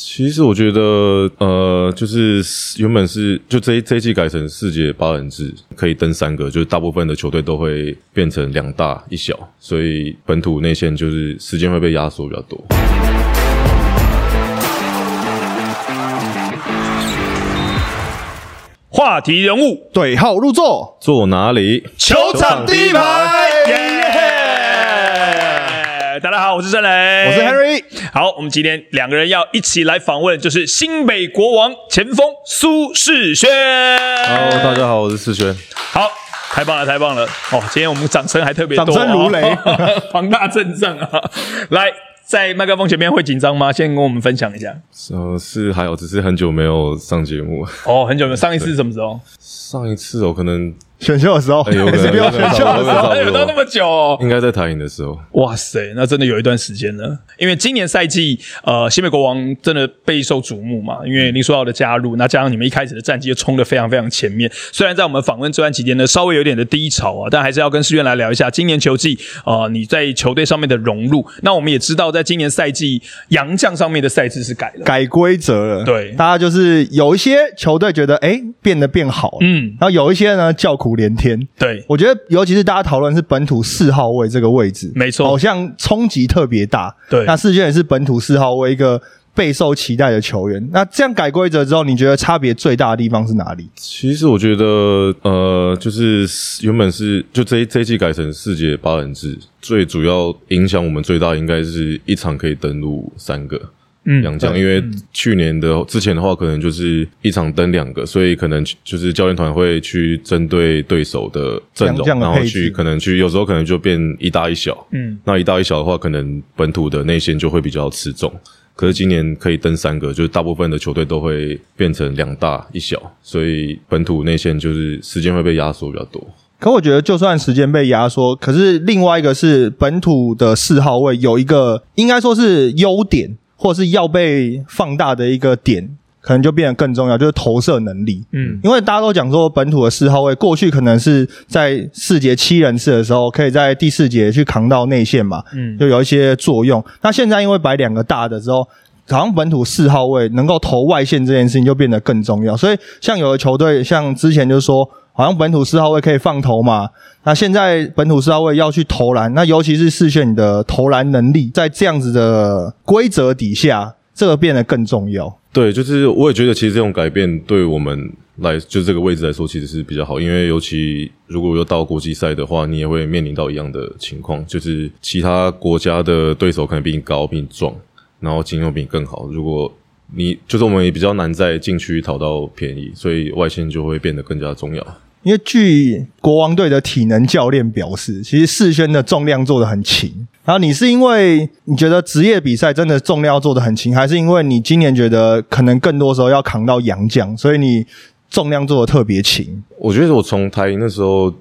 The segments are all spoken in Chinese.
其实我觉得，呃，就是原本是就这一这一季改成四节八人制，可以登三个，就是大部分的球队都会变成两大一小，所以本土内线就是时间会被压缩比较多。话题人物。对号入座，坐哪里？球场第一排，耶！大家好，我是郑雷，我是 Harry。好，我们今天两个人要一起来访问，就是新北国王前锋苏世轩。Hello，大家好，我是世轩。好，太棒了，太棒了！哦，今天我们掌声还特别多、掌声如雷哦 庞大阵仗啊！来，在麦克风前面会紧张吗？先跟我们分享一下。呃，是还好，只是很久没有上节目。哦，很久没有，上一次是什么时候？上一次哦，可能选秀的时候，哎有可能 SBO 有选秀的时候有到那么久哦。应该在台影的时候。哇塞，那真的有一段时间了。因为今年赛季，呃，新北国王真的备受瞩目嘛。因为林书豪的加入，那加上你们一开始的战绩就冲得非常非常前面。虽然在我们访问这段期间呢，稍微有点的低潮啊，但还是要跟世渊来聊一下今年球季，呃，你在球队上面的融入。那我们也知道，在今年赛季洋将上面的赛制是改了。改规则了。对大家就是有一些球队觉得哎变得变好了，嗯然后有一些呢叫苦连天。对，我觉得，尤其是大家讨论是本土四号位这个位置，没错好像冲击特别大。对那世界也是本土四号位一个备受期待的球员。那这样改规则之后，你觉得差别最大的地方是哪里？其实我觉得，呃，就是原本是就这一这一季改成四节八人制，最主要影响我们最大应该是一场可以登录三个。嗯洋将，因为去年的之前的话，可能就是一场登两个，所以可能就是教练团会去针对对手的阵容，然后去可能去有时候可能就变一大一小，嗯，那一大一小的话，可能本土的内线就会比较吃重。可是今年可以登三个，就是大部分的球队都会变成两大一小，所以本土内线就是时间会被压缩比较多。可我觉得，就算时间被压缩，可是另外一个是本土的四号位有一个应该说是优点，或是要被放大的一个点，可能就变得更重要，就是投射能力。嗯，因为大家都讲说，本土的四号位过去可能是在四节七人次的时候，可以在第四节去扛到内线嘛，嗯就有一些作用。那现在因为摆两个大的之后，好像本土四号位能够投外线这件事情就变得更重要。所以像有的球队，像之前就说，好像本土四号位可以放投嘛，那现在本土四号位要去投篮，那尤其是视线你的投篮能力，在这样子的规则底下，这个变得更重要。对，就是我也觉得，其实这种改变对我们来，就这个位置来说，其实是比较好，因为尤其如果又到国际赛的话，你也会面临到一样的情况，就是其他国家的对手可能比你高、比你壮，然后经验比你更好。如果你就是我们也比较难在禁区讨到便宜，所以外线就会变得更加重要。因为据国王队的体能教练表示，其实世轩的重量做的很轻。然后你是因为你觉得职业比赛真的重量做的很轻，还是因为你今年觉得可能更多时候要扛到洋将，所以你重量做的特别轻？我觉得我从台营那时候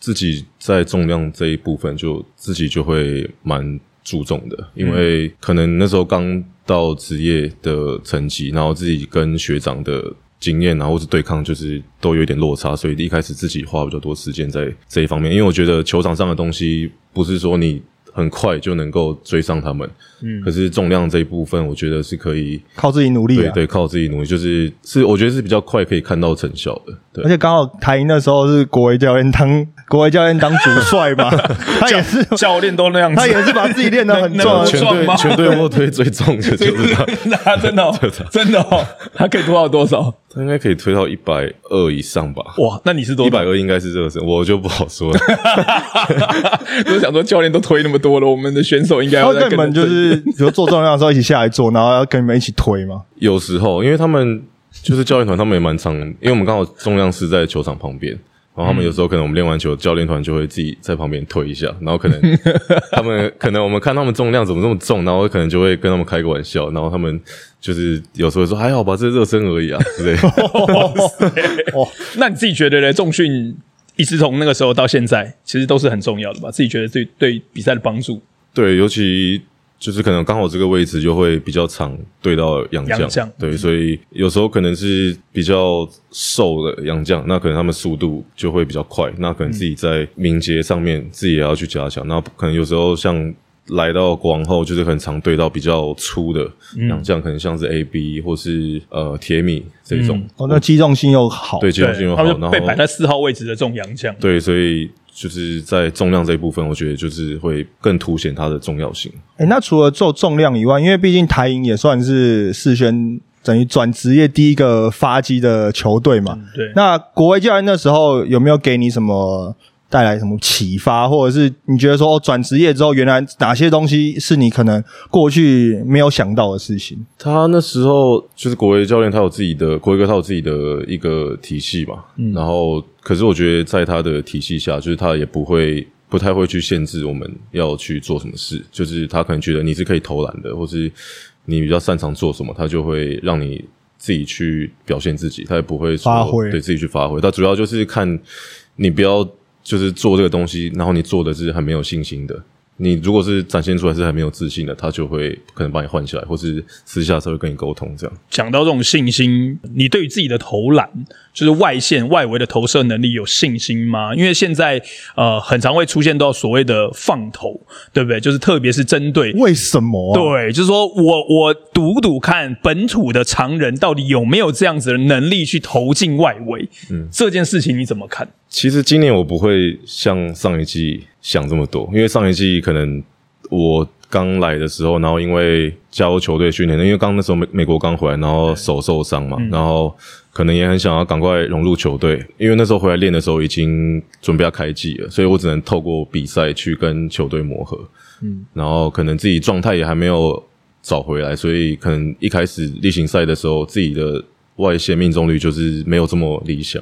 自己在重量这一部分就自己就会蛮注重的，因为可能那时候刚到职业的成绩，然后自己跟学长的经验啊，或是对抗，就是都有一点落差，所以一开始自己花比较多时间在这一方面，因为我觉得球场上的东西不是说你很快就能够追上他们，嗯，可是重量这一部分，我觉得是可以。靠自己努力啊！对对，靠自己努力，就是是，我觉得是比较快可以看到成效的。对而，且刚好台银那时候是国维教练当国外教练当主帅嘛，他也是教练都那样子，他也是把自己练得很重啊能能。全队全队卧推最重的 就是他，那真的哦 真的哦，他可以推到多少？他应该可以推到一百二以上吧？哇，那你是多一百二应该是热身，我就不好说了。我想说，教练都推那么多了，我们的选手应该要再跟你们就是，比如做重量的时候一起下来做，然后要跟你们一起推嘛。有时候，因为他们就是教练团，他们也蛮常，因为我们刚好重量是在球场旁边。然后他们有时候可能我们练完球，教练团就会自己在旁边推一下，然后可能 他们可能我们看他们重量怎么这么重，然后可能就会跟他们开个玩笑，然后他们就是有时候说还好吧，这是热身而已啊之类的。哦，那你自己觉得呢？重训一直从那个时候到现在，其实都是很重要的吧？自己觉得对对比赛的帮助，对，尤其就是可能刚好这个位置就会比较长对到洋将，洋将。对，所以有时候可能是比较瘦的洋将，那可能他们速度就会比较快，那可能自己在敏捷上面自己也要去加强，那可能有时候像来到国王后，就是很常对到比较粗的嗯。洋将，可能像是 A B 或是呃铁米这种，哦，那机动性又好，对，机动性又好，他然后被摆在四号位置的这种洋将。对，所以就是在重量这一部分，我觉得就是会更凸显它的重要性。哎，那除了做重量以外，因为毕竟台银也算是世轩等于转职业第一个发迹的球队嘛。对，那国威教练那时候有没有给你什么带来什么启发，或者是你觉得说哦，转职业之后，原来哪些东西是你可能过去没有想到的事情？他那时候就是国维教练，他有自己的国维哥，他有自己的一个体系嘛。然后，可是我觉得在他的体系下，就是他也不会不太会去限制我们要去做什么事，就是他可能觉得你是可以投篮的，或是你比较擅长做什么，他就会让你自己去表现自己，他也不会说发挥对自己去发挥。他主要就是看你不要就是做这个东西，然后你做的是很没有信心的。你如果是展现出来是很没有自信的，他就会可能把你换起来，或是私下时候会跟你沟通这样。讲到这种信心，你对于自己的投篮，就是外线外围的投射能力有信心吗？因为现在呃，很常会出现到所谓的放投，对不对？就是特别是针对。为什么、啊？对，就是说我我赌赌看本土的常人到底有没有这样子的能力去投进外围，嗯，这件事情你怎么看？其实今年我不会像上一季想这么多，因为上一季可能我刚来的时候，然后因为加入球队训练，因为刚那时候美美国刚回来，然后手受伤嘛，然后可能也很想要赶快融入球队，因为那时候回来练的时候已经准备要开季了，所以我只能透过比赛去跟球队磨合，嗯，然后可能自己状态也还没有找回来，所以可能一开始例行赛的时候，自己的外线命中率就是没有这么理想。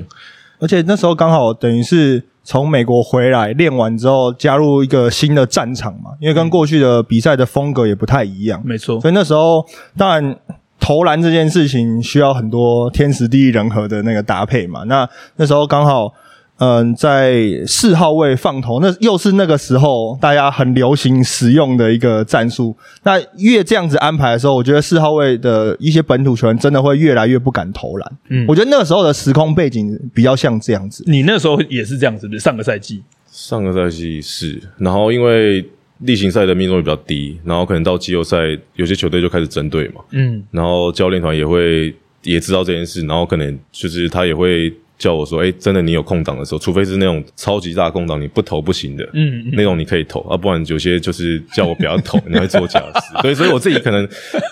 而且那时候刚好等于是从美国回来练完之后，加入一个新的战场嘛，因为跟过去的比赛的风格也不太一样，没错，所以那时候当然投篮这件事情需要很多天时地利人和的那个搭配嘛。那那时候刚好。嗯，在四号位放投，那又是那个时候大家很流行使用的一个战术。那越这样子安排的时候，我觉得四号位的一些本土球员真的会越来越不敢投篮。嗯我觉得那个时候的时空背景比较像这样子。你那时候也是这样子的，上个赛季，上个赛季是，然后因为例行赛的命中率比较低，然后可能到季后赛，有些球队就开始针对嘛，嗯，然后教练团也会也知道这件事，然后可能就是他也会叫我说，哎，真的你有空档的时候，除非是那种超级大空档你不投不行的，嗯嗯。那种你可以投啊，不然有些就是叫我不要投，你会做假事，对，所以我自己可能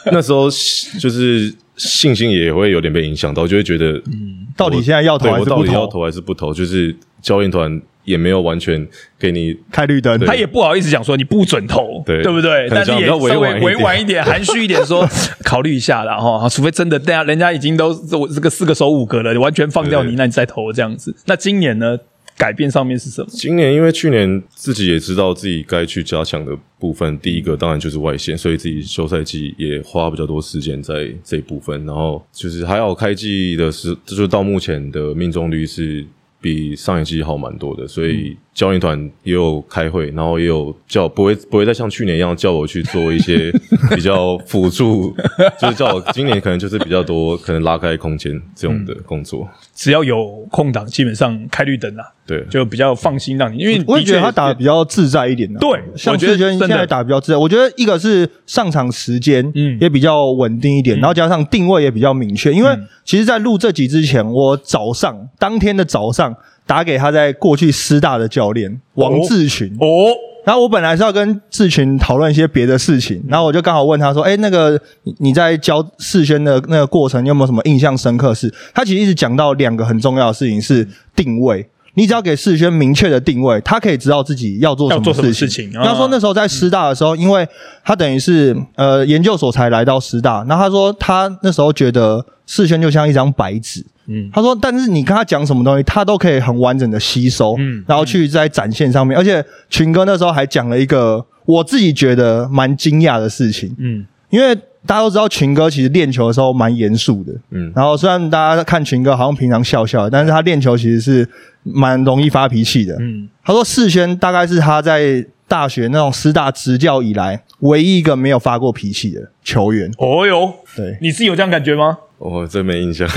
那时候就是信心也会有点被影响到，就会觉得，嗯，到底现在要投还是不投？到底要投还是不投？就是教练团也没有完全给你开绿灯，他也不好意思讲说你不准投，对不对？可能但是也稍微委婉一点委婉一点、含蓄一点说，考虑一下啦哈，除非真的大家人家已经都我这个四个手五个了，完全放掉你，那你再投这样子。那今年呢，改变上面是什么？今年因为去年自己也知道自己该去加强的部分，第一个当然就是外线，所以自己休赛季也花比较多时间在这一部分。然后就是还好开季的时，就是到目前的命中率是比上一季好蛮多的，所以教练团也有开会，然后也有叫不会不会再像去年一样叫我去做一些比较辅助，就是叫我今年可能就是比较多可能拉开空间这种的工作。只要有空档，基本上开绿灯啦，对，就比较放心让你，因为我也觉得他打的比较自在一点、啊。对像我觉得现在打得比较自在。我觉得一个是上场时间，嗯嗯，也比较稳定一点，然后加上定位也比较明确。因为其实，在录这集之前，我早上当天的早上打给他在过去师大的教练王志群，哦，然后我本来是要跟志群讨论一些别的事情，然后我就刚好问他说：“哎，那个你你在教世轩的那个过程，你有没有什么印象深刻事？”他其实一直讲到两个很重要的事情是定位。你只要给世轩明确的定位，他可以知道自己要做什么么事情啊他说那时候在师大的时候，因为他等于是呃研究所才来到师大，然后他说他那时候觉得世轩就像一张白纸，嗯。他说，但是你跟他讲什么东西，他都可以很完整的吸收，嗯。然后去在展现上面。而且群哥那时候还讲了一个我自己觉得蛮惊讶的事情，嗯，因为大家都知道群哥其实练球的时候蛮严肃的，嗯。然后虽然大家看群哥好像平常笑笑的，但是他练球其实是蛮容易发脾气的，嗯，他说事先大概是他在大学那种师大执教以来唯一一个没有发过脾气的球员。哦哟，对，你自己有这样感觉吗？我真没印象，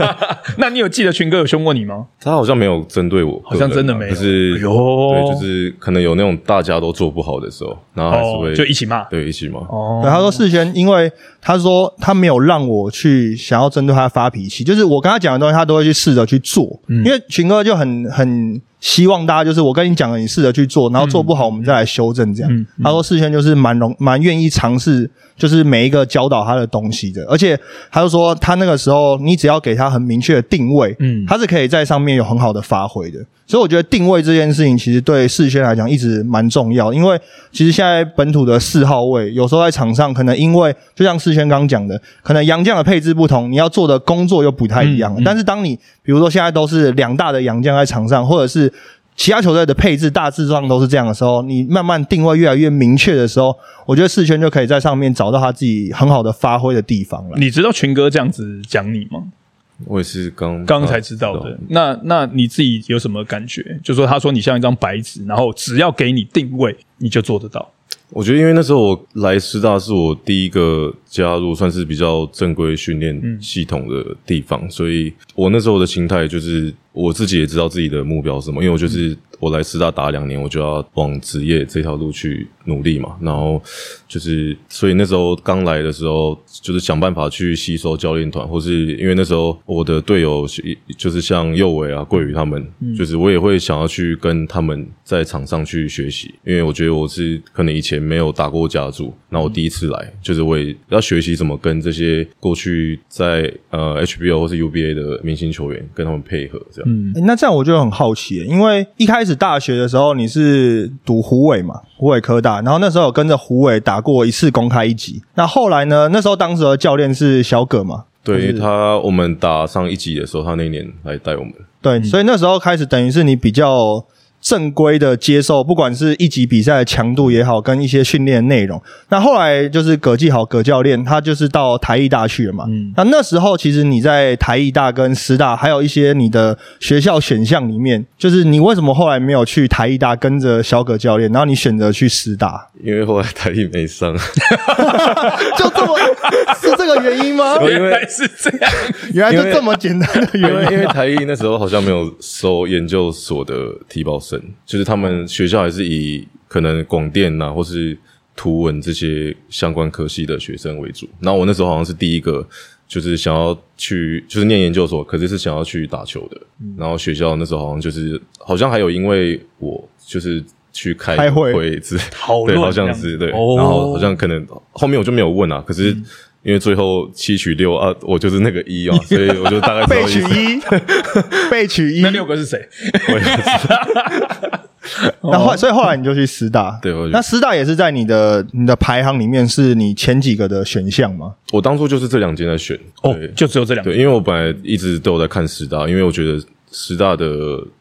那你有记得群哥有凶过你吗？他好像没有针对我啊，好像真的没有就是哎对，就是可能有那种大家都做不好的时候，然后还是哦会，就一起骂。对一起骂。哦对，他说事先，因为他说他没有让我去想要针对他发脾气，就是我跟他讲的东西，他都会去试着去做。嗯因为群哥就很很希望大家就是我跟你讲了，你试着去做，然后做不好我们再来修正这样。嗯他说世轩就是蛮容蛮愿意尝试，就是每一个教导他的东西的，而且他就说他那个时候你只要给他很明确的定位，嗯他是可以在上面有很好的发挥的。所以我觉得定位这件事情，其实对世轩来讲一直蛮重要，因为其实现在本土的四号位，有时候在场上可能因为就像世轩刚讲的，可能洋将的配置不同，你要做的工作又不太一样。但是当你比如说现在都是两大的洋将在场上，或者是其他球队的配置大致上都是这样的时候，你慢慢定位越来越明确的时候，我觉得四圈就可以在上面找到他自己很好的发挥的地方了。你知道群哥这样子讲你吗？我也是刚刚刚才知道的。那那你自己有什么感觉？就说他说你像一张白纸，然后只要给你定位，你就做得到。我觉得，因为那时候我来师大是我第一个加入算是比较正规训练系统的地方，所以我那时候的心态就是我自己也知道自己的目标是什么，因为我就是我来师大打两年，我就要往职业这条路去努力嘛。然后就是，所以那时候刚来的时候，就是想办法去吸收教练团，或是因为那时候我的队友就是像右伟啊、桂宇他们，就是我也会想要去跟他们在场上去学习，因为我觉得我是可能以前没有打过家助，那我第一次来，就是我也要学习怎么跟这些过去在呃 HBO 或是 UBA 的明星球员跟他们配合，这样。嗯欸那这样我就很好奇，因为一开始大学的时候你是读湖尾嘛，湖尾科大，然后那时候有跟着湖尾打过一次公开一级。那后来呢？那时候当时的教练是小葛嘛？对，因为他我们打上一级的时候，他那年来带我们。对，所以那时候开始等于是你比较正规的接受，不管是一级比赛的强度也好，跟一些训练内容。那后来就是葛继豪葛教练，他就是到台艺大去了嘛。嗯那那时候其实你在台艺大跟师大，还有一些你的学校选项里面，就是你为什么后来没有去台艺大跟着小葛教练，然后你选择去师大，因为后来台艺没上，就这么是这个原因吗？原来是这样。原来就这么简单的因原因。为因为台艺那时候好像没有收研究所的提报生，就是他们学校还是以可能广电呐、或是图文这些相关科系的学生为主。然后我那时候好像是第一个，就是想要去就是念研究所，可是是想要去打球的。然后学校那时候好像就是好像还有因为我就是去开开会对，好像是对，哦然后好像可能后面我就没有问啊，可是。嗯因为最后七取六啊，我就是那个一啊，所以我就大概知被。取一，被取一那，六个是谁？我也不知道那后所以后来你就去师大，对我那师大也是在你的你的排行里面是你前几个的选项吗？我当初就是这两间在选哦对，就只有这两个。对，因为我本来一直都有在看师大，因为我觉得师大的，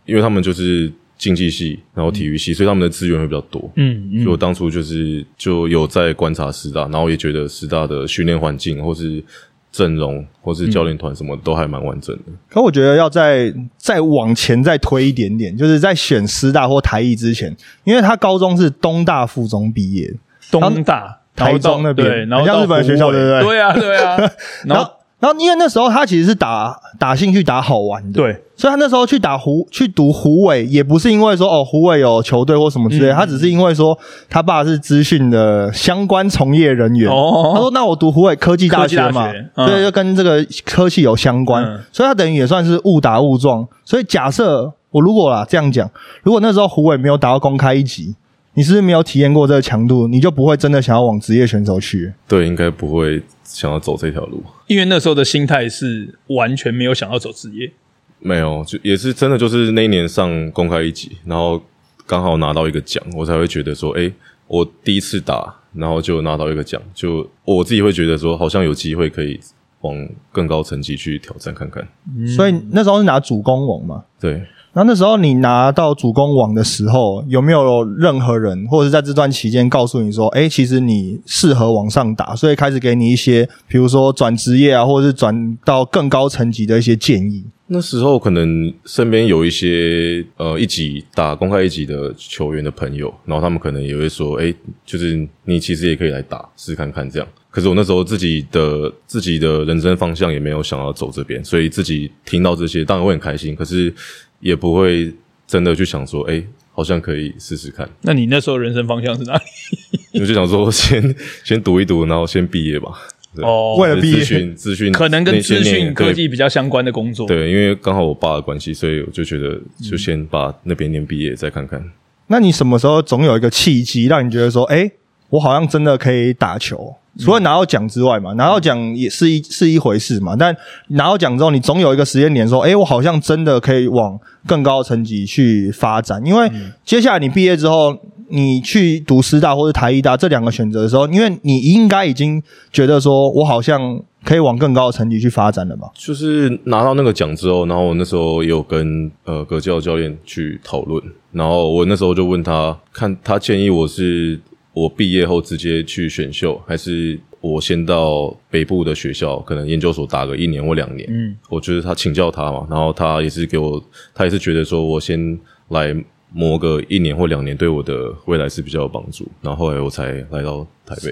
因为他们就是竞技系，然后体育系，所以他们的资源会比较多。嗯嗯所以我当初就是就有在观察师大，然后也觉得师大的训练环境或是阵容或是教练团什么都还蛮完整的。可我觉得要再再往前再推一点点，就是在选师大或台艺之前，因为他高中是东大附中毕业，东大、台中那边对，然后像日本学校对不对对啊，对啊。然后然后因为那时候他其实是打打兴趣打好玩的，对，所以他那时候去打湖去读湖尾，也不是因为说哦湖尾有球队或什么之类，嗯。他只是因为说他爸是资讯的相关从业人员。哦。他说：“那我读湖北科技大学嘛，科技大学嗯。对，就跟这个科技有相关，嗯。所以他等于也算是误打误撞。所以假设我如果啦这样讲，如果那时候湖北没有达到公开一级，你是不是没有体验过这个强度，你就不会真的想要往职业选手去。对，应该不会想要走这条路。因为那时候的心态是完全没有想要走职业。没有，就也是真的，就是那一年上公开一级，然后刚好拿到一个奖，我才会觉得说，哎，我第一次打，然后就拿到一个奖，就我自己会觉得说，好像有机会可以往更高层级去挑战看看。所以那时候是拿主攻王嘛。对，那那时候你拿到主攻网的时候，有没有任何人或者是在这段期间告诉你说，哎，其实你适合往上打，所以开始给你一些，比如说转职业啊，或者是转到更高层级的一些建议？那时候可能身边有一些呃一级打公开一级的球员的朋友，然后他们可能也会说，哎，就是你其实也可以来打试看看这样。可是我那时候自己的自己的人生方向也没有想要走这边，所以自己听到这些当然会很开心，可是也不会真的去想说，哎，好像可以试试看。那你那时候人生方向是哪里？我就想说，先先读一读，然后先毕业吧。哦，为了毕业资讯资讯可能跟资讯科技比较相关的工作。对，因为刚好我爸的关系，所以我就觉得就先把那边念毕业再看看。那你什么时候总有一个契机，让你觉得说，哎、我好像真的可以打球？除了拿到奖之外嘛，拿到奖也是一是一回事嘛。但拿到奖之后，你总有一个时间点说，哎、我好像真的可以往更高的层级去发展。因为接下来你毕业之后，你去读师大或者台艺大这两个选择的时候，因为你应该已经觉得说我好像可以往更高的层级去发展了吧？就是拿到那个奖之后，然后我那时候也有跟呃葛教教练去讨论，然后我那时候就问他，看他建议我是我毕业后直接去选秀，还是我先到北部的学校，可能研究所打个一年或两年。嗯，我觉得他请教他嘛，然后他也是给我，他也是觉得说我先来磨个一年或两年，对我的未来是比较有帮助。然后后来我才来到台北。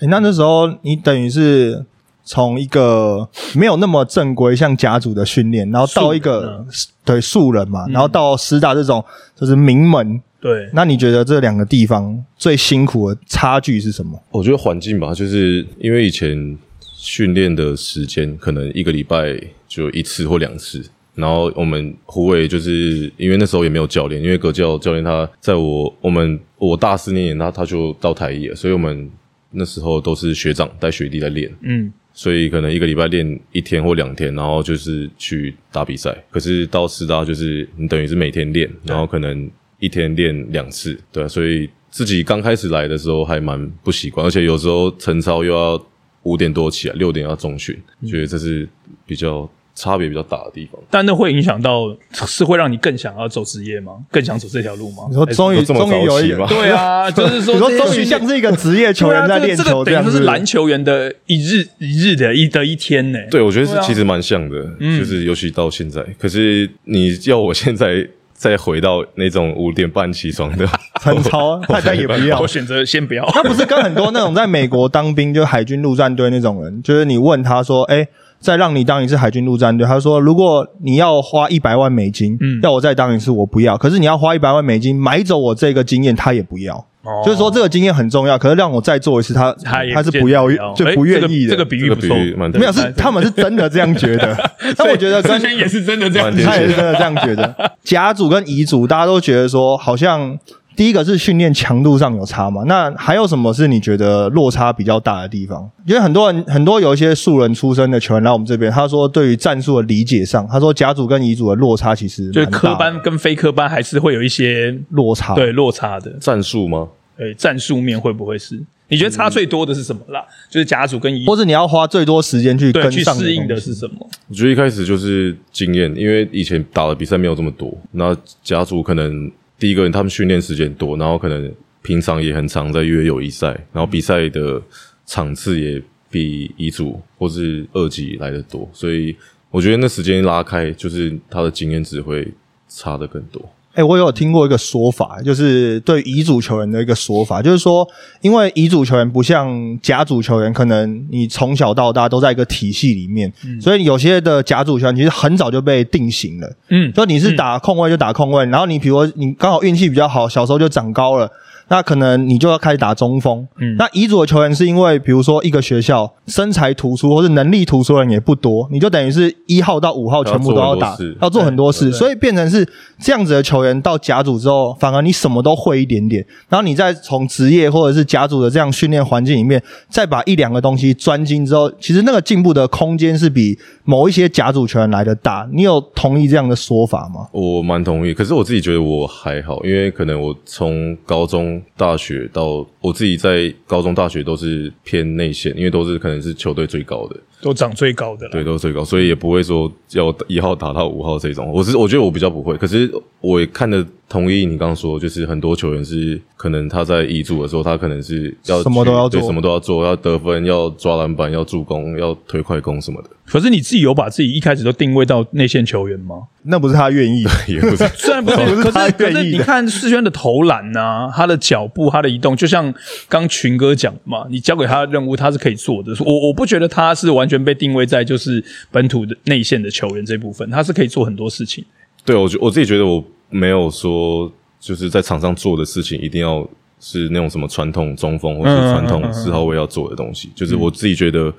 诶那那时候你等于是从一个没有那么正规像甲组的训练，然后到一个对素人嘛，然后到师大这种就是名门。对，那你觉得这两个地方最辛苦的差距是什么？我觉得环境吧，就是因为以前训练的时间可能一个礼拜就一次或两次，然后我们胡伟就是因为那时候也没有教练，因为葛教教练他在我我们我大四那年他他就到台艺了，所以我们那时候都是学长带学弟在练，嗯，所以可能一个礼拜练一天或两天，然后就是去打比赛。可是到师大就是你等于是每天练，然后可能一天练两次，对啊、所以自己刚开始来的时候还蛮不习惯，而且有时候晨操又要五点多起来，六点要中训，觉得这是比较差别比较大的地方。但那会影响到，是会让你更想要走职业吗？更想走这条路吗？你说终于都这么终于有一个早起吗，对啊，就是说你说终于像是一个职业球员在练对啊这个这个球这样子，等于说是篮球员的一日一日的一的一天呢。对，我觉得其实蛮像的，嗯就是尤其到现在。可是你要我现在再回到那种五点半起床的晨操，大家也不要我。选择先不要。那不是跟很多那种在美国当兵，就海军陆战队那种人，就是你问他说，哎、再让你当一次海军陆战队，他说如果你要花一百万美金，嗯要我再当一次，我不要。可是你要花一百万美金买走我这个经验，他也不要。哦。就是说这个经验很重要，可是让我再做一次，他他也他是不要，就哎不愿意的。这个这个比喻这个不错，没有是他们是真的这样觉得，那我觉得跟之前也是真的这样他也是真的这样觉得。甲组跟乙组，大家都觉得说，好像第一个是训练强度上有差嘛。那还有什么是你觉得落差比较大的地方？因为很多人很多有一些素人出身的球员来我们这边，他说对于战术的理解上，他说甲组跟乙组的落差其实就科班跟非科班还是会有一些落差。对落差的。战术吗？对战术面会不会是？你觉得差最多的是什么啦？就是甲组跟乙或者你要花最多时间去跟去适应的是什么？我觉得一开始就是经验，因为以前打的比赛没有这么多，那甲组可能第一个人他们训练时间多，然后可能平常也很常在约友谊赛，然后比赛的场次也比乙组或是二级来的多，所以我觉得那时间拉开，就是他的经验值会差的更多。哎、我有听过一个说法，就是对乙组球员的一个说法，就是说，因为乙组球员不像甲组球员，可能你从小到大都在一个体系里面，所以有些的甲组球员其实很早就被定型了。嗯，就你是打控卫就打控卫，然后你比如说你刚好运气比较好，小时候就长高了，那可能你就要开始打中锋。嗯那乙组的球员是因为比如说一个学校身材突出或是能力突出的人也不多，你就等于是一号到五号全部都要打要做很多事，要做很多事，所以变成是这样子的球员到甲组之后，反而你什么都会一点点，然后你再从职业或者是甲组的这样训练环境里面，再把一两个东西专精之后，其实那个进步的空间是比某一些甲组球员来的大。你有同意这样的说法吗？我蛮同意，可是我自己觉得我还好，因为可能我从高中、大学到我自己在高中、大学都是偏内线，因为都是可能是球队最高的，都涨最高的了。对，都是最高，所以也不会说要一号打到五号这种。我是我觉得我比较不会，可是我也看的同意你刚刚说，就是很多球员是可能他在遗嘱的时候，他可能是要什么都要做对什么都要做，要得分，要抓篮板，要助攻，要推快攻什么的，可是你自己有把自己一开始都定位到内线球员吗？那不是他愿意的，也不是 虽然不是，不是他可是可愿意的是你看世轩的投篮呐、他的脚步、他的移动，就像刚群哥讲的嘛，你交给他的任务，他是可以做的。我我不觉得他是完全被定位在就是本土的内线的球员这部分，他是可以做很多事情。对我觉我自己觉得我没有说就是在场上做的事情一定要是那种什么传统中锋或是传统四号位要做的东西，就是我自己觉得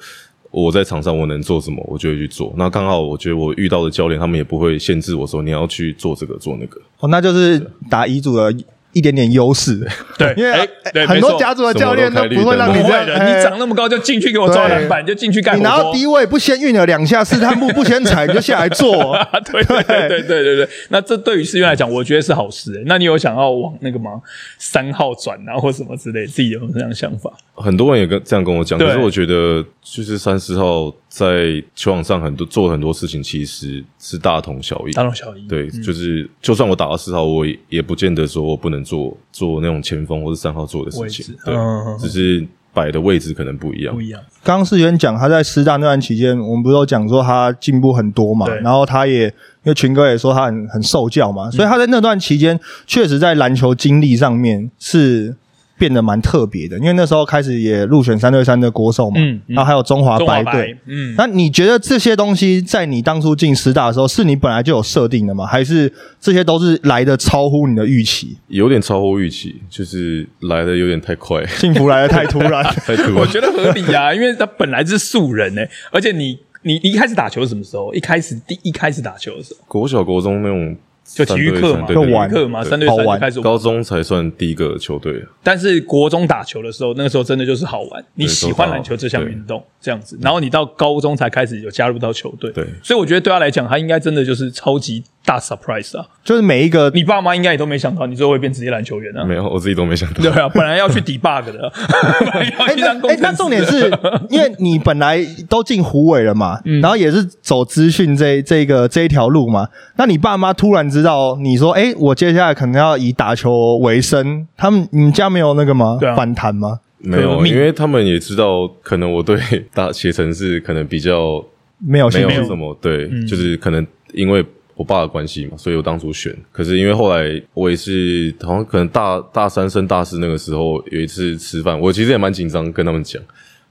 我在场上我能做什么，我就会去做。那刚好我觉得我遇到的教练他们也不会限制我说你要去做这个做那个，哦，那就是打遗嘱的一点点优势，对，因为很多甲组的教练都不会让你这样，你长那么高就进去给我抓篮板，就进去干你拿到低位不先运了两下试探步不先踩你就下来做，啊，对对对。对对对对，那这对于世渊来讲，我觉得是好事、欸。那你有想要往那个吗？三号转啊，或什么之类，自己有没有这样的想法？很多人也跟这样跟我讲，可是我觉得就是三四号在球场上很多做很多事情其实是大同小异，大同小异。对，就是就算我打到四号，我也也不见得说我不能做做那种前锋或者三号做的事情，对嗯嗯嗯，只是摆的位置可能不一样不。一样。刚刚世源讲他在师大那段期间，我们不是都讲说他进步很多嘛对，然后他也因为群哥也说他很很受教嘛，所以他在那段期间确实在篮球经历上面是变得蛮特别的，因为那时候开始也入选三对三的国手嘛，嗯嗯然后还有中华白队。，嗯，那你觉得这些东西在你当初进师大的时候，是你本来就有设定的吗？还是这些都是来的超乎你的预期？有点超乎预期，就是来的有点太快，幸福来的太突然，太突然。我觉得合理啊，因为他本来是素人呢、欸而且你你你一开始打球什么时候？一开始第一开始打球的时候，国小、国中那种就体育课嘛，对体育课嘛，三对三开始玩。高中才算第一个球队，但是国中打球的时候，那个时候真的就是好玩，你喜欢篮球这项运动这样子，然后你到高中才开始有加入到球队，对。所以我觉得对他来讲，他应该真的就是超级大 surprise 啊！就是每一个你爸妈应该也都没想到你最后会变职业篮球员啊。没有，我自己都没想到对。啊，本来要去 debug 的，哎，去当工。那重点是因为你本来都进虎尾了嘛，嗯然后也是走资讯这这个这一条路嘛，那你爸妈突然知道你说，哎，我接下来可能要以打球为生，他们你们家没有那个吗？反弹吗？没有，因为他们也知道，可能我对大写程式可能比较没没有兴趣有什么对，嗯就是可能因为我爸的关系嘛，所以我当初选。可是因为后来我也是好像可能大大三升大四那个时候有一次吃饭，我其实也蛮紧张跟他们讲，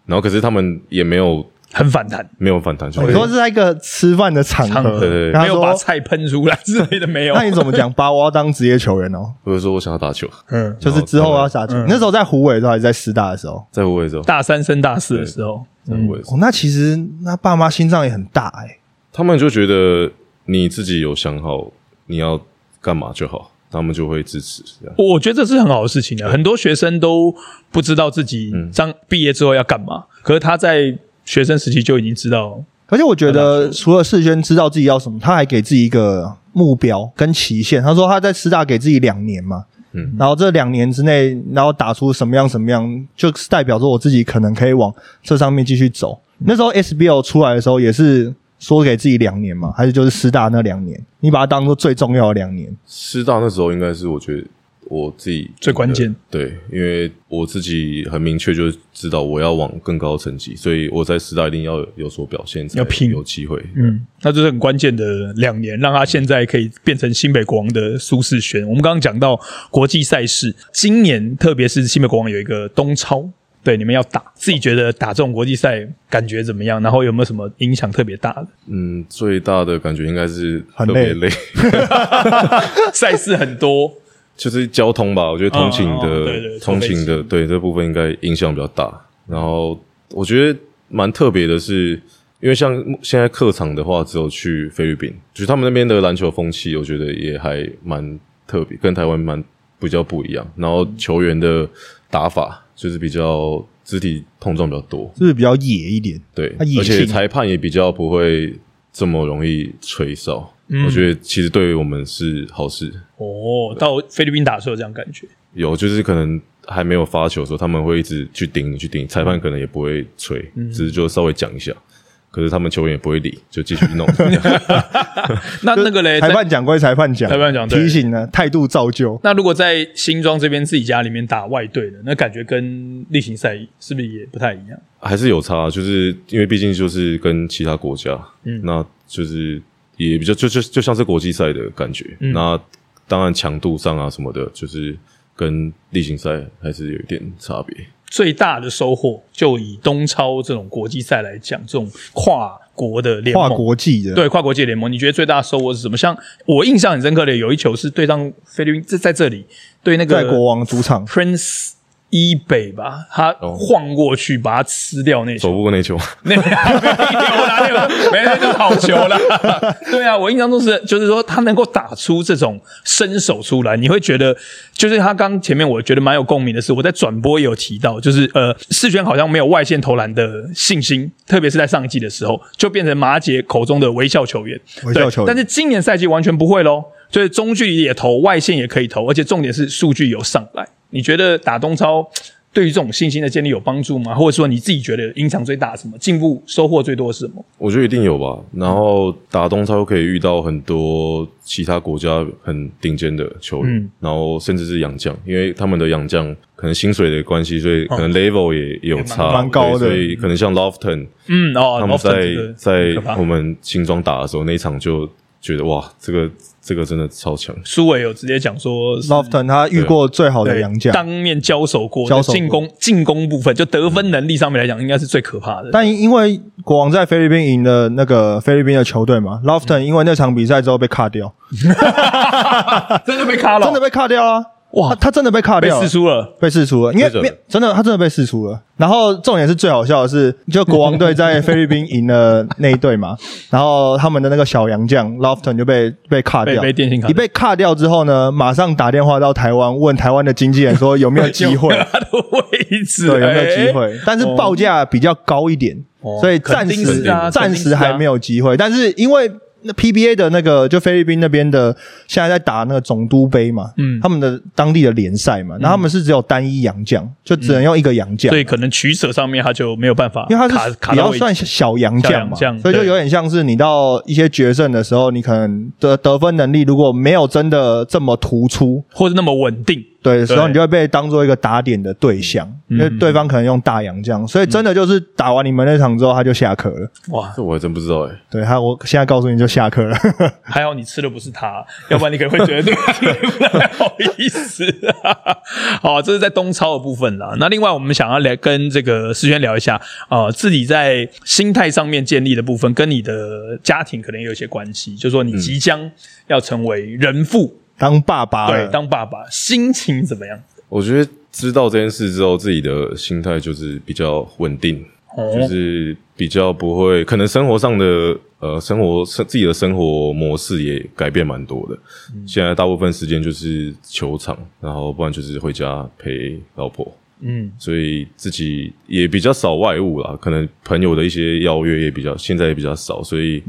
然后可是他们也没有很反弹，没有反弹，就你说是在一个吃饭的场合，没有把菜喷出来之类的，没有 那。你怎么讲？把，我要当职业球员哦，或者说我想要打球，嗯，就是之后要打球。那时候在湖尾的时候，还是在师大的时候？在我的时候，大三升大四的时候，在我的时候哦，那其实那爸妈心脏也很大哎、他们就觉得你自己有想好你要干嘛就好，他们就会支持这样。我觉得这是很好的事情的。很多学生都不知道自己毕业之后要干嘛，可是他在学生时期就已经知道，而且我觉得，除了世轩知道自己要什么，他还给自己一个目标跟期限。他说他在师大给自己两年嘛，嗯，然后这两年之内，然后打出什么样什么样，就是代表着我自己可能可以往这上面继续走。那时候 SBL 出来的时候，也是说给自己两年嘛，还是就是师大那两年，你把它当做最重要的两年。师大那时候应该是我觉得我自己最关键，对，因为我自己很明确就知道我要往更高的成绩，所以我在师大一定要有所表现，才要拼有机会。嗯，那这是很关键的两年，让他现在可以变成新北国王的苏世轩。我们刚刚讲到国际赛事，今年特别是新北国王有一个东超。对，你们要打，自己觉得打这种国际赛感觉怎么样？然后有没有什么影响特别大的？嗯，最大的感觉应该是很特别累累，赛事很多，就是交通吧。我觉得通勤的对通勤的对这部分应该影响比较大。然后我觉得蛮特别的是，因为像现在客场的话，只有去菲律宾，就是他们那边的篮球风气，我觉得也还蛮特别，跟台湾蛮比较不一样。然后球员的打法就是比较肢体碰撞比较多，是不是比较野一点？对，他而且裁判也比较不会这么容易吹哨。嗯我觉得其实对于我们是好事。哦，到菲律宾打的时候有这样感觉，有就是可能还没有发球的时候，他们会一直去盯你去盯，裁判可能也不会吹，只是就稍微讲一下。可是他们球员也不会理，就继续弄。那那个嘞，裁判讲归裁判讲，裁判讲对提醒呢，态度造就。那如果在新庄这边自己家里面打外队的，那感觉跟例行赛是不是也不太一样？还是有差，就是因为毕竟就是跟其他国家，嗯，那就是也比较就就就像是国际赛的感觉。那当然强度上啊什么的，就是跟例行赛还是有一点差别。最大的收获，就以东超这种国际赛来讲，这种跨国的联盟。跨，国际的，对跨国际联盟，你觉得最大的收获是什么？像我印象很深刻的有一球是对上菲律宾，在在这里对那个在国王主场。Prince 伊北吧，他晃过去把他吃掉那球。走，不过那球，那没有啦，那个没那就好球啦。对啊，我印象中是就是说他能够打出这种身手出来，你会觉得就是他刚前面我觉得蛮有共鸣的是，我在转播也有提到，就是呃世轩好像没有外线投篮的信心，特别是在上一季的时候，就变成马姐口中的微笑球员。微笑球员。对但是今年赛季完全不会喽，所以中距离也投，外线也可以投，而且重点是数据有上来。你觉得打东超对于这种信心的建立有帮助吗？或者说你自己觉得影响最大是什么？进步收获最多是什么？我觉得一定有吧。然后打东超可以遇到很多其他国家很顶尖的球员，然后甚至是洋将，因为他们的洋将可能薪水的关系，所以可能 level 也也有差，蛮高的所以可能像 Lofton 嗯哦，他们在这个在我们新庄打的时候那一场就觉得哇，这个这个真的超强。苏伟有直接讲说 Lofton 他遇过最好的对洋将，当面交手过，交手过进攻进攻部分就得分能力上面来讲，应该是最可怕的。但因为国王在菲律宾赢了那个菲律宾的球队嘛，Lofton 因为那场比赛之后被卡掉，真的被卡了，真的被卡掉了。哇他他真的被卡掉了试。出了。被释出了，因为真的没真的他真的被释出了。然后重点是最好笑的是，就国王队在 菲律宾赢了那一队嘛，然后他们的那个小洋将 Lofton 就被被卡掉，被被电信卡一被卡掉之后呢，马上打电话到台湾问台湾的经纪人说有没有机会，他的位置，对有没有机哎？会，但是报价比较高一点，哦所以暂时暂时还没有机会。但是因为那 PBA 的那个就菲律宾那边的现在在打那个总督杯嘛，嗯。他们的当地的联赛嘛，然后他们是只有单一洋将，就只能用一个洋将。所。以可能取舍上面他就没有办法，因为他卡是比较算小洋将嘛，小洋将所以就有点像是你到一些决胜的时候，你可能的得分能力如果没有真的这么突出，或者那么稳定。对的时候，对嗯你就会被当做一个打点的对象，因为对方可能用大洋将，所以真的就是打完你们那场之后，他就下课了。哇，这我还真不知道哎、对他，我现在告诉你就下课了。还好你吃的不是它，要不然你可能会觉得 对不太好意思。好，这是在东超的部分啦。那另外我们想要来跟这个思轩聊一下，呃，自己在心态上面建立的部分，跟你的家庭可能也有一些关系。就是说你即将要成为人父，当爸爸，对，当爸爸，心情怎么样？我觉得知道这件事之后，自己的心态就是比较稳定，哦就是比较不会，可能生活上的呃生活生自己的生活模式也改变蛮多的。现在大部分时间就是球场，然后不然就是回家陪老婆。嗯，所以自己也比较少外物啦，可能朋友的一些邀约也比较，现在也比较少，所以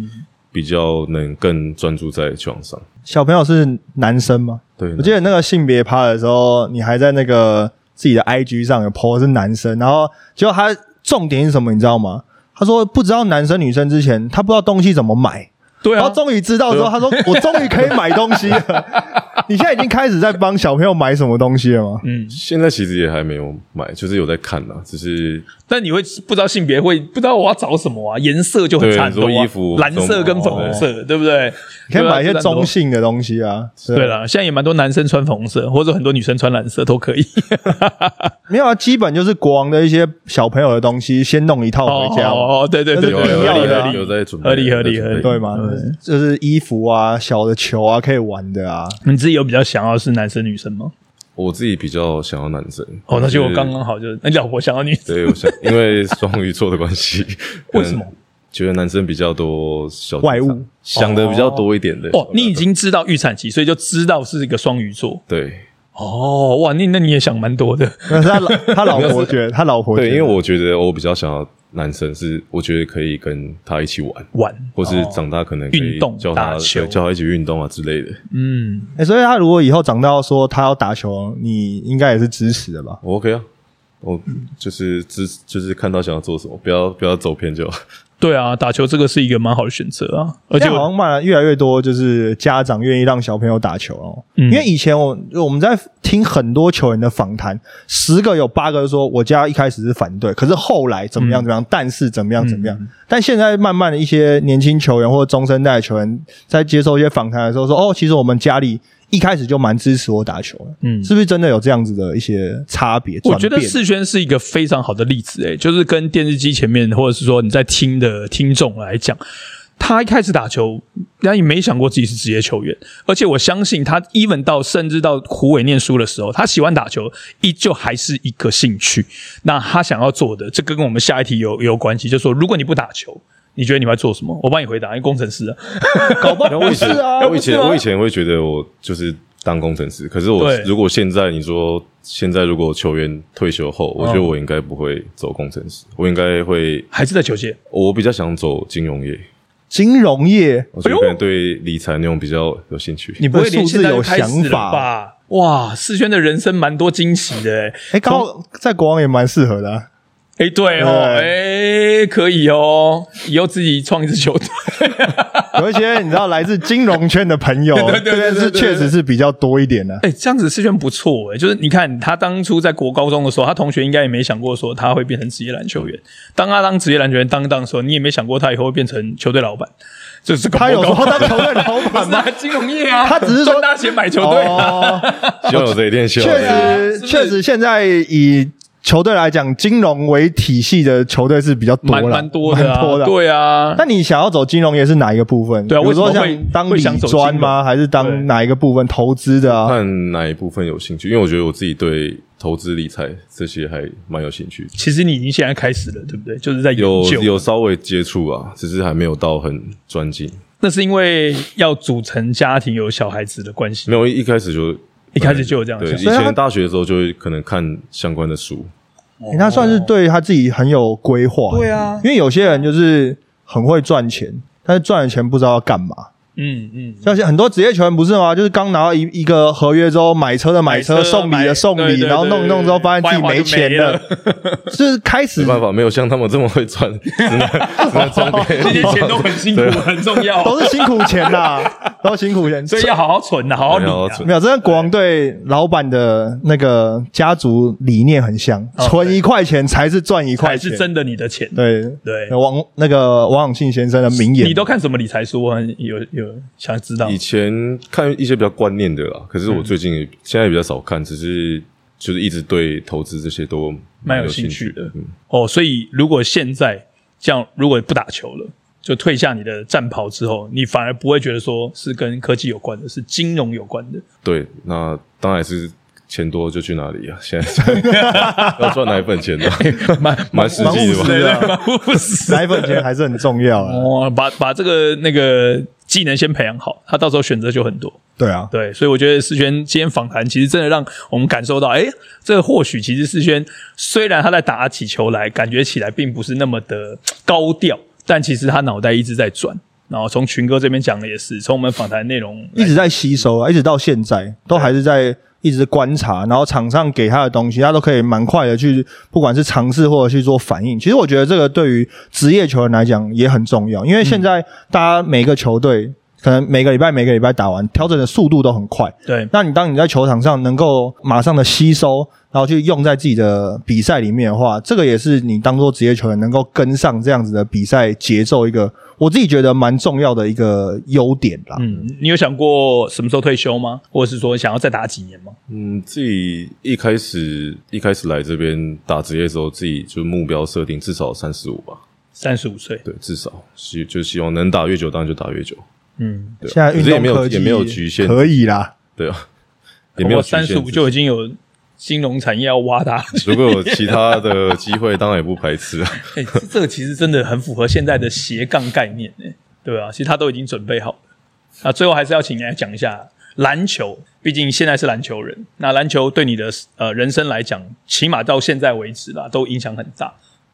比较能更专注在球场上。小朋友是男生吗？对，我记得那个性别趴的时候，你还在那个自己的 IG 上有 po 是男生，然后结果他重点是什么，你知道吗？他说不知道男生女生之前，他不知道东西怎么买，对啊。然后，终于知道之后，他说我终于可以买东西了。你现在已经开始在帮小朋友买什么东西了吗？嗯，现在其实也还没有买，就是有在看啦，只是但你会不知道性别，会不知道我要找什么啊？颜色就很很多衣服蓝色跟粉红色，对不对？你可以买一些中性的东西啊。对了，现在也蛮多男生穿粉红色，或者很多女生穿蓝色都可以。没有啊，基本就是国王的一些小朋友的东西，先弄一套回家嘛。哦哦，对对对对，那是必有有有要的啊有在准备，合理合理有在准备合理对吗？就是衣服啊、小的球啊，可以玩的啊。你自己有比较想要是男生女生吗？我自己比较想要男生。哦，那就我刚刚好，就是那老婆想要女生，对，我想因为双鱼座的关系，为什么？觉得男生比较多小外物，想的比较多一点的。哦，你已经知道预产期，所以就知道是一个双鱼座。对哦，哇，那那你也想蛮多的。那 是他老他老婆觉得，他老婆觉对，因为我觉得我比较想要男生，是我觉得可以跟他一起玩，玩，或是哦长大可能可以运动教他打球对教他一起运动啊之类的。嗯，欸所以他如果以后长大说他要打球，你应该也是支持的吧？我 OK 啊，我就是支就是看到想要做什么，不要不要走偏就好。对啊，打球这个是一个蛮好的选择啊，而且好像慢慢越来越多，就是家长愿意让小朋友打球哦。嗯因为以前我我们在听很多球员的访谈，十个有八个都说我家一开始是反对，可是后来怎么样怎么样，但是怎么样怎么样。但现在慢慢的一些年轻球员或者中生代的球员在接受一些访谈的时候说，哦，其实我们家里一开始就蛮支持我打球的。嗯是不是真的有这样子的一些差别？我觉得世轩是一个非常好的例子，诶，就是跟电视机前面或者是说你在听的听众来讲，他一开始打球，他也没想过自己是职业球员，而且我相信他 even 到甚至到湖北念书的时候，他喜欢打球，依旧还是一个兴趣。那他想要做的，这个跟我们下一题有有关系，就是说，如果你不打球，你觉得你会做什么？我帮你回答，因为工程师啊，搞不好然后我以啊，我以前我以前会觉得我就是当工程师，可是我如果现在你说现在如果球员退休后，我觉得我应该不会走工程师，我应该会还是在球界。我比较想走金融业，金融业我觉得可能对理财那种比较有兴趣。你不会连现有想法吧？哇，世轩的人生蛮多惊喜的、欸，哎，刚好在国王也蛮适合的啊。哎、对哦，哎、可以哦，以后自己创一支球队。有一些你知道来自金融圈的朋友，对对对是确实是比较多一点的。哎、这样子世轩不错哎、就是你看他当初在国高中的时候，他同学应该也没想过说他会变成职业篮球员。当他当职业篮球员当当的时候，你也没想过他以后会变成球队老板。就是他有说他球队老板吗？金融业啊，他只是说赚大钱买球队、啊。哦，希望有这一天，希望有确实确实，现在以球队来讲，金融为体系的球队是比较多蛮了，蛮多的啊，蛮多的。对啊。那你想要走金融业是哪一个部分？对啊比如说想走金专吗？还是对当哪一个部分投资的啊？看哪一部分有兴趣，因为我觉得我自己对投资理财这些还蛮有兴趣。其实你已经现在开始了，对不对？就是在有。有稍微接触啊，只是还没有到很专精。那是因为要组成家庭，有小孩子的关系没。有一一开始就一开始就有这样对，想以所以他前大学的时候就会可能看相关的书，欸他算是对他自己很有规划。对啊。因为有些人就是很会赚钱，但是赚了钱不知道要干嘛。嗯嗯，像很多职业球员不是吗？就是刚拿到一一个合约之后，买车的买车，送礼的送礼，对对对然后弄一弄之后发现自己没钱了，就是开始没办法，没有像他们这么会赚，只能只能装 点这些钱都很辛苦，很重要，都是辛苦钱呐，都是辛苦人。所以要好好存啊，好好存没有，这跟国王队老板的那个家族理念很像，存一块钱才是赚一块钱，才是真的你的钱。对对王那个王永庆先生的名言，你都看什么理财书？我很有有想知道以。前看一些比较观念的啦，可是我最近也现在比较少看，只是就是一直对投资这些都蛮有有兴趣的嗯，哦，所以如果现在这样，如果不打球了，就退下你的战袍之后，你反而不会觉得说是跟科技有关的，是金融有关的。对，那当然是钱多就去哪里啊！现在 要赚哪一份钱的？蛮蛮实际的吧 奶粉钱还是很重要啊。哦，把把这个那个技能先培养好，他到时候选择就很多。对啊，对，所以我觉得世轩今天访谈其实真的让我们感受到，哎，这个或许其实世轩虽然他在打起球来，感觉起来并不是那么的高调，但其实他脑袋一直在转。然后从群哥这边讲的也是，从我们访谈内容一直在吸收啊，一直到现在都还是在一直观察，然后场上给他的东西，他都可以蛮快的去，不管是尝试或者去做反应。其实我觉得这个对于职业球员来讲也很重要，因为现在大家每个球队可能每个礼拜每个礼拜打完，调整的速度都很快。对那你当你在球场上能够马上的吸收，然后去用在自己的比赛里面的话，这个也是你当做职业球员能够跟上这样子的比赛节奏一个，我自己觉得蛮重要的一个优点啦。嗯，你有想过什么时候退休吗？或者是说想要再打几年吗？嗯，自己一开始一开始来这边打职业的时候，自己就目标设定至少三十五吧，三十五岁，对，至少希就希望能打越久，当然就打越久，嗯，现在运可是也没动科技有也没有局限，可以啦。对啊，也没有局限三十五就已经有金融产业要挖它。如果有其他的机会，当然也不排斥啊。哎、这这个其实真的很符合现在的斜杠概念呢、对啊，其实他都已经准备好了。那最后还是要请你来讲一下篮球，毕竟现在是篮球人，那篮球对你的呃人生来讲，起码到现在为止啦，都影响很大。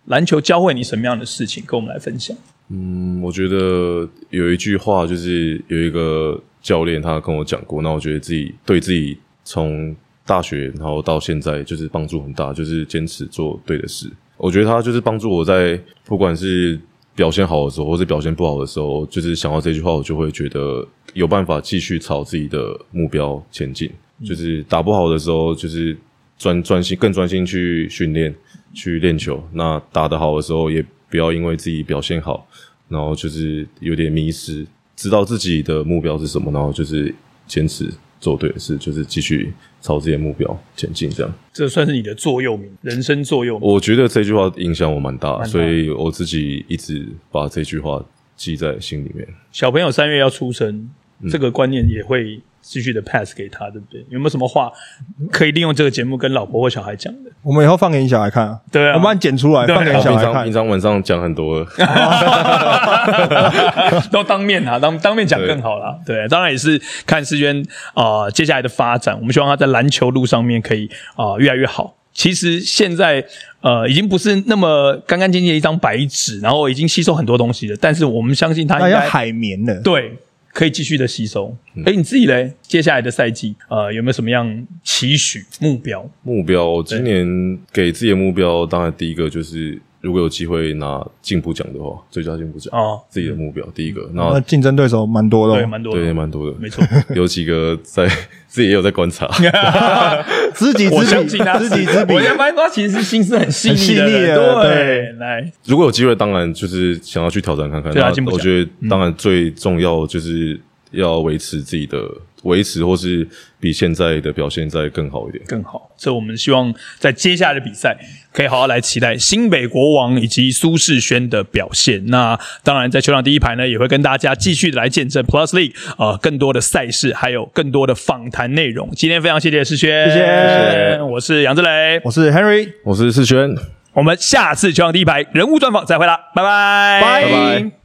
篮球教会你什么样的事情，跟我们来分享？嗯，我觉得有一句话，就是有一个教练他跟我讲过，那我觉得自己对自己从大学，然后到现在就是帮助很大，就是坚持做对的事。我觉得他就是帮助我在不管是表现好的时候，或是表现不好的时候，就是想到这句话，我就会觉得有办法继续朝自己的目标前进。就是打不好的时候，就是专专心更专心去训练、去练球。那打得好的时候，也不要因为自己表现好，然后就是有点迷失，知道自己的目标是什么，然后就是坚持做对的事，就是继续朝自己的目标前进。这样，这算是你的座右铭，人生座右铭。我觉得这句话影响我蛮大，大所以我自己一直把这句话记在心里面。小朋友三月要出生，嗯这个观念也会继续的 pass 给他，对不对？有没有什么话可以利用这个节目跟老婆或小孩讲的？我们以后放给你小孩看啊，对啊我们把你剪出来对啊放给你小孩看平常平。常晚上讲很多了，都当面啊，当当面讲更好啦。对，当然也是看世娟啊、呃接下来的发展，我们希望他在篮球路上面可以啊、呃越来越好。其实现在呃已经不是那么干干净净的一张白纸，然后已经吸收很多东西了，但是我们相信他应该那要海绵了，对。可以继续的吸收。嗯哎、你自己嘞？接下来的赛季，呃，有没有什么样期许目标？目标今年给自己的目标，当然第一个就是如果有机会拿进步奖的话，最佳进步奖哦。自己的目标第一个。那那竞争对手蛮多的对，哦，蛮多的，对蛮多的，没错。有几个在 自己也有在观察，知己我知彼，知己知彼。我。现在发现他其实是心思很细腻的对，对。来，如果有机会，当然就是想要去挑战看看。那对啊进步奖我觉得当然最重要就是要维持自己的维持，或是比现在的表现再更好一点。更好。所以我们希望在接下来的比赛，可以好好来期待新北国王以及苏世轩的表现。那当然，在球场第一排呢，也会跟大家继续的来见证 Plus League 呃更多的赛事，还有更多的访谈内容。今天非常谢谢世轩，谢谢我是杨志磊，我是 Henry，我是世轩，我们下次球场第一排人物专访再会啦，拜拜，拜拜拜。